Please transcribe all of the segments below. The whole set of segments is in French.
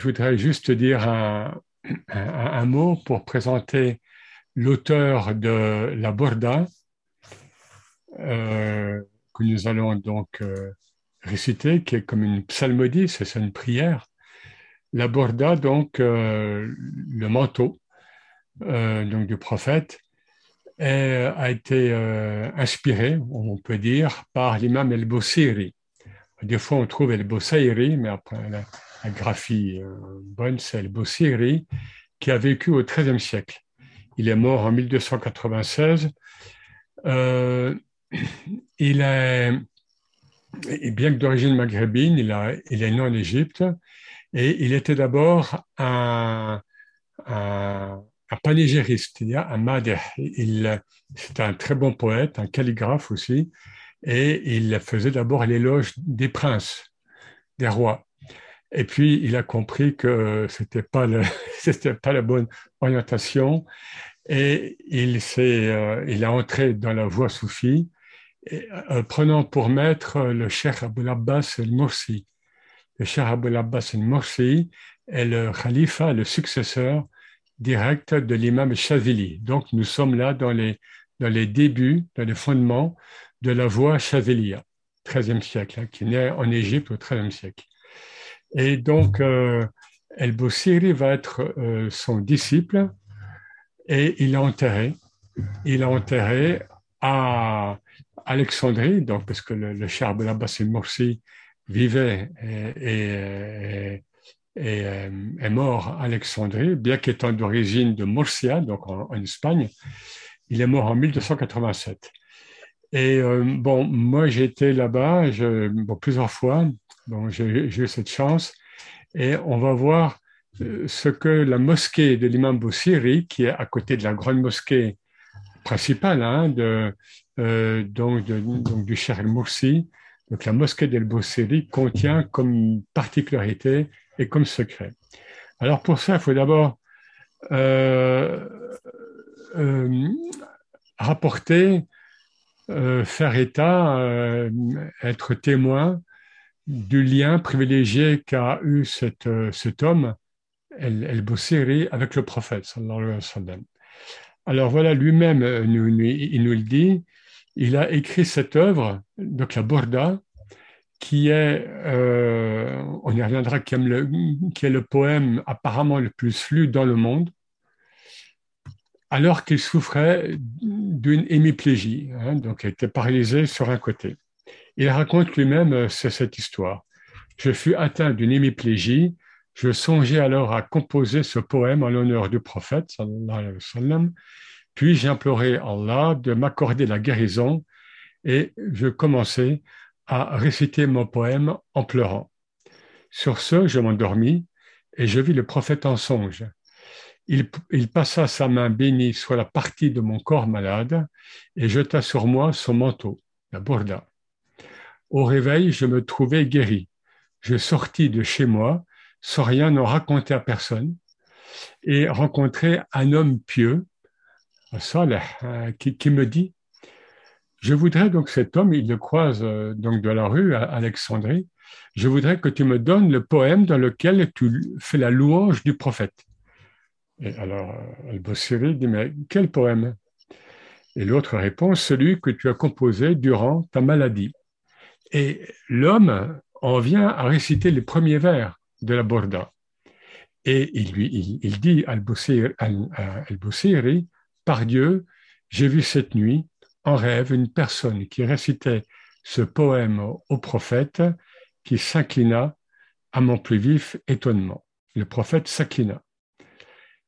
Je voudrais juste dire un, mot pour présenter l'auteur de la Borda, euh, que nous allons donc euh, réciter, qui est comme une psalmodie, c'est une prière. La Borda, donc euh, le manteau donc du prophète, a été inspiré, on peut dire, par l'imam El-Bosiri. Des fois, on trouve El-Bosiri, mais après, la graphie euh, bonne, El-Bosiri, qui a vécu au XIIIe siècle. Il est mort en 1296. Euh, il est, bien que d'origine maghrébine, il, est né en Égypte et il était d'abord un, un, un panégériste, un madeh. C'était un très bon poète, un calligraphe aussi, et il faisait d'abord l'éloge des princes, des rois. Et puis, il a compris que c'était pas le, c'était pas la bonne orientation et il s'est, euh, il a entré dans la voie soufie, euh, prenant pour maître le Cheikh Abou Abbas el-Morsi. Le Cheikh Abou Abbas el-Morsi est le khalifa, le successeur direct de l'imam Chazili. Donc, nous sommes là dans les, dans les débuts, dans les fondements de la voie Chazilia, 13e siècle, hein, qui naît en Égypte au 13e siècle. Et donc, euh, El Bosiri va être euh, son disciple et il est enterré. Il est enterré à Alexandrie, donc parce que le, le Cheikh Abbas Morsi vivait et, euh, est mort à Alexandrie, bien qu'étant d'origine de Murcia, donc en, Espagne. Il est mort en 1287. Et bon, moi été là-bas plusieurs fois j'ai eu cette chance. Et on va voir euh, ce que la mosquée de l'imam Boussiri, qui est à côté de la grande mosquée principale hein, de, euh, donc, du Cheikh El-Moursi, donc la mosquée d'El Boussiri contient comme particularité et comme secret. Alors pour ça, il faut d'abord euh, rapporter, faire état, être témoin du lien privilégié qu'a eu euh, cet homme, El-Boussiri, avec le prophète. Alors voilà, lui-même, euh, il nous le dit, il a écrit cette œuvre, donc la Borda, qui est, euh, on y reviendra, qui, est le poème apparemment le plus lu dans le monde, alors qu'il souffrait d'une hémiplégie, hein, donc il était paralysé sur un côté. Il raconte lui-même euh, cette histoire. Je fus atteint d'une hémiplégie. Je songeais alors à composer ce poème en l'honneur du prophète, Puis j'implorai Allah de m'accorder la guérison et je commençai à réciter mon poème en pleurant. Sur ce, je m'endormis et je vis le prophète en songe. Il, passa sa main bénie sur la partie de mon corps malade et jeta sur moi son manteau, la bourda. Au réveil, je me trouvais guéri. Je sortis de chez moi sans rien en raconter à personne et rencontrai un homme pieux, Saleh, euh, qui, qui, me dit Je voudrais donc cet homme, il le croise euh, donc de la rue à Alexandrie, je voudrais que tu me donnes le poème dans lequel tu fais la louange du prophète. Et alors, euh, Al-Bossiri dit Mais quel poème? Et l'autre répond Celui que tu as composé durant ta maladie. Et l'homme en vient à réciter les premiers vers de la Borda. Et il, lui, dit al-Busiri, par Dieu, j'ai vu cette nuit en rêve une personne qui récitait ce poème au prophète qui s'inclina à mon plus vif étonnement. Le prophète s'inclina.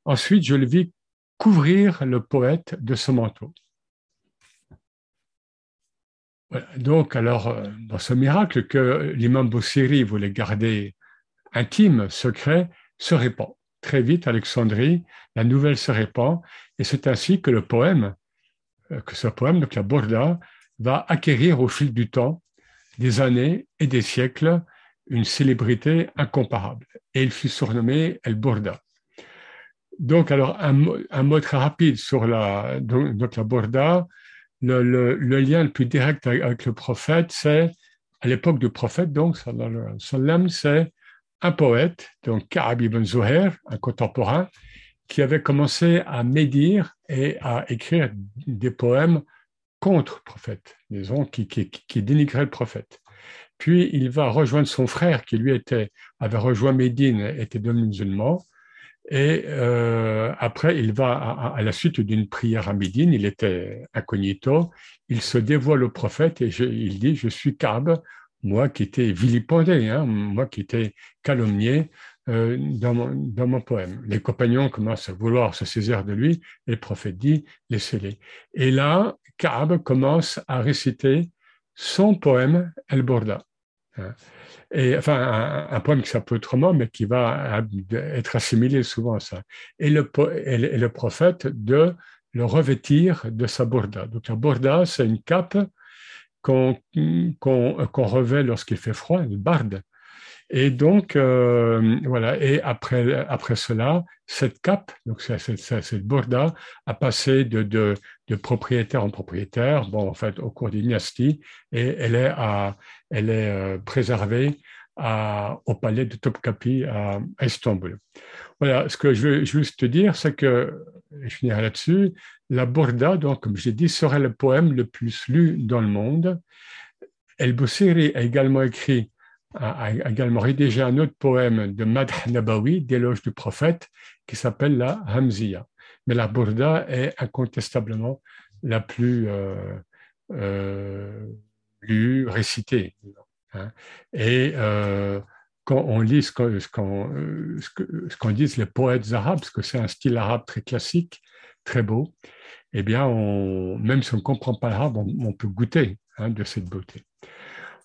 Ensuite, je le vis couvrir le poète de ce manteau. Donc, alors, euh, dans ce miracle que l'imam Boussiri voulait garder intime, secret, se répand. Très vite, Alexandrie, la nouvelle se répand, et c'est ainsi que le poème, euh, que ce poème, donc la Borda, va acquérir au fil du temps, des années et des siècles, une célébrité incomparable. Et il fut surnommé El Borda. Donc, alors, un, mot très rapide sur la, Borda le, lien le plus direct avec le prophète, c'est, à l'époque du prophète, donc, c'est un poète, donc Ka'ab ibn Zuhair, un contemporain, qui avait commencé à médire et à écrire des poèmes contre le prophète, disons, qui, qui, qui dénigraient le prophète. Puis il va rejoindre son frère qui lui était, avait rejoint Médine, était devenu musulman. Et euh, après, il va, à, la suite d'une prière à Médine, il était incognito, il se dévoile au prophète et il dit, je suis Kab, moi qui étais vilipendé, hein, moi qui étais calomnié euh, dans, mon, dans, mon, poème. Les compagnons commencent à vouloir se saisir de lui et le prophète dit, laissez-les. Et là, Kaab commence à réciter son poème El Borda. Hein. Et, enfin, un, poème qui s'appelle autrement, mais qui va être assimilé souvent à ça. Et le, et le prophète de le revêtir de sa borda. Donc la borda, c'est une cape qu'on revêt lorsqu'il fait froid, une barde. Et donc, euh, voilà, et après, après cela, cette cape, donc cette, cette borda, a passé de, de, propriétaire en propriétaire, bon, en fait, au cours des dynasties, et elle est, elle est euh, préservée au palais de Topkapi à Istanbul. Voilà, ce que je veux juste te dire, c'est que, je finirai là-dessus, la Borda, donc, comme j'ai dit, serait le poème le plus lu dans le monde. El Boussiri a également écrit a, également rédigé un autre poème de Madh Nabawi, d'éloge du prophète, qui s'appelle la Hamziya. Mais la Burda est incontestablement la plus euh, euh, lue, récitée. Hein. Et euh, quand on lit ce qu'en ce disent les poètes arabes, parce que c'est un style arabe très classique, très beau, eh bien, même si on ne comprend pas l'arabe, on, peut goûter hein, de cette beauté.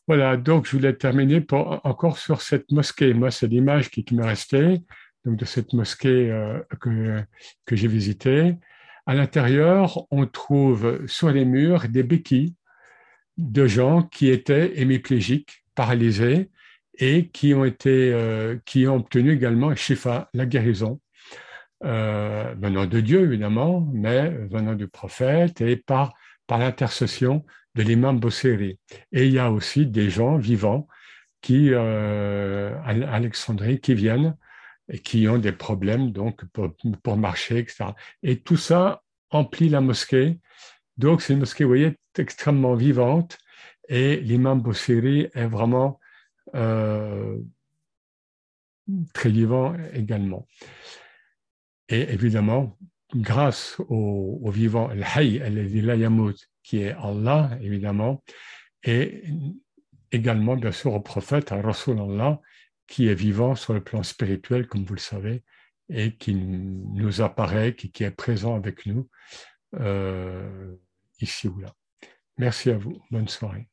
Voilà, donc je voulais terminer encore sur cette mosquée. Moi, c'est l'image qui, me restait donc de cette mosquée euh, que, que j'ai visitée. À l'intérieur, on trouve sur les murs des béquilles de gens qui étaient hémiplégiques, paralysés, et qui ont, été, euh, qui ont obtenu également Shifa, la guérison, euh, venant de Dieu évidemment, mais venant du prophète et par, par l'intercession de l'imam Bosseri. Et il y a aussi des gens vivants qui, euh, à Alexandrie, qui viennent et qui ont des problèmes donc pour, marcher, etc. Et tout ça emplit la mosquée. Donc c'est une mosquée, vous voyez, extrêmement vivante. Et l'imam Bosseri est vraiment euh, très vivant également. Et évidemment, grâce au, vivant, qui est Allah, évidemment, et également, bien sûr, au prophète, à Allah, qui est vivant sur le plan spirituel, comme vous le savez, et qui nous apparaît, qui, qui est présent avec nous, euh, ici ou là. Merci à vous. Bonne soirée.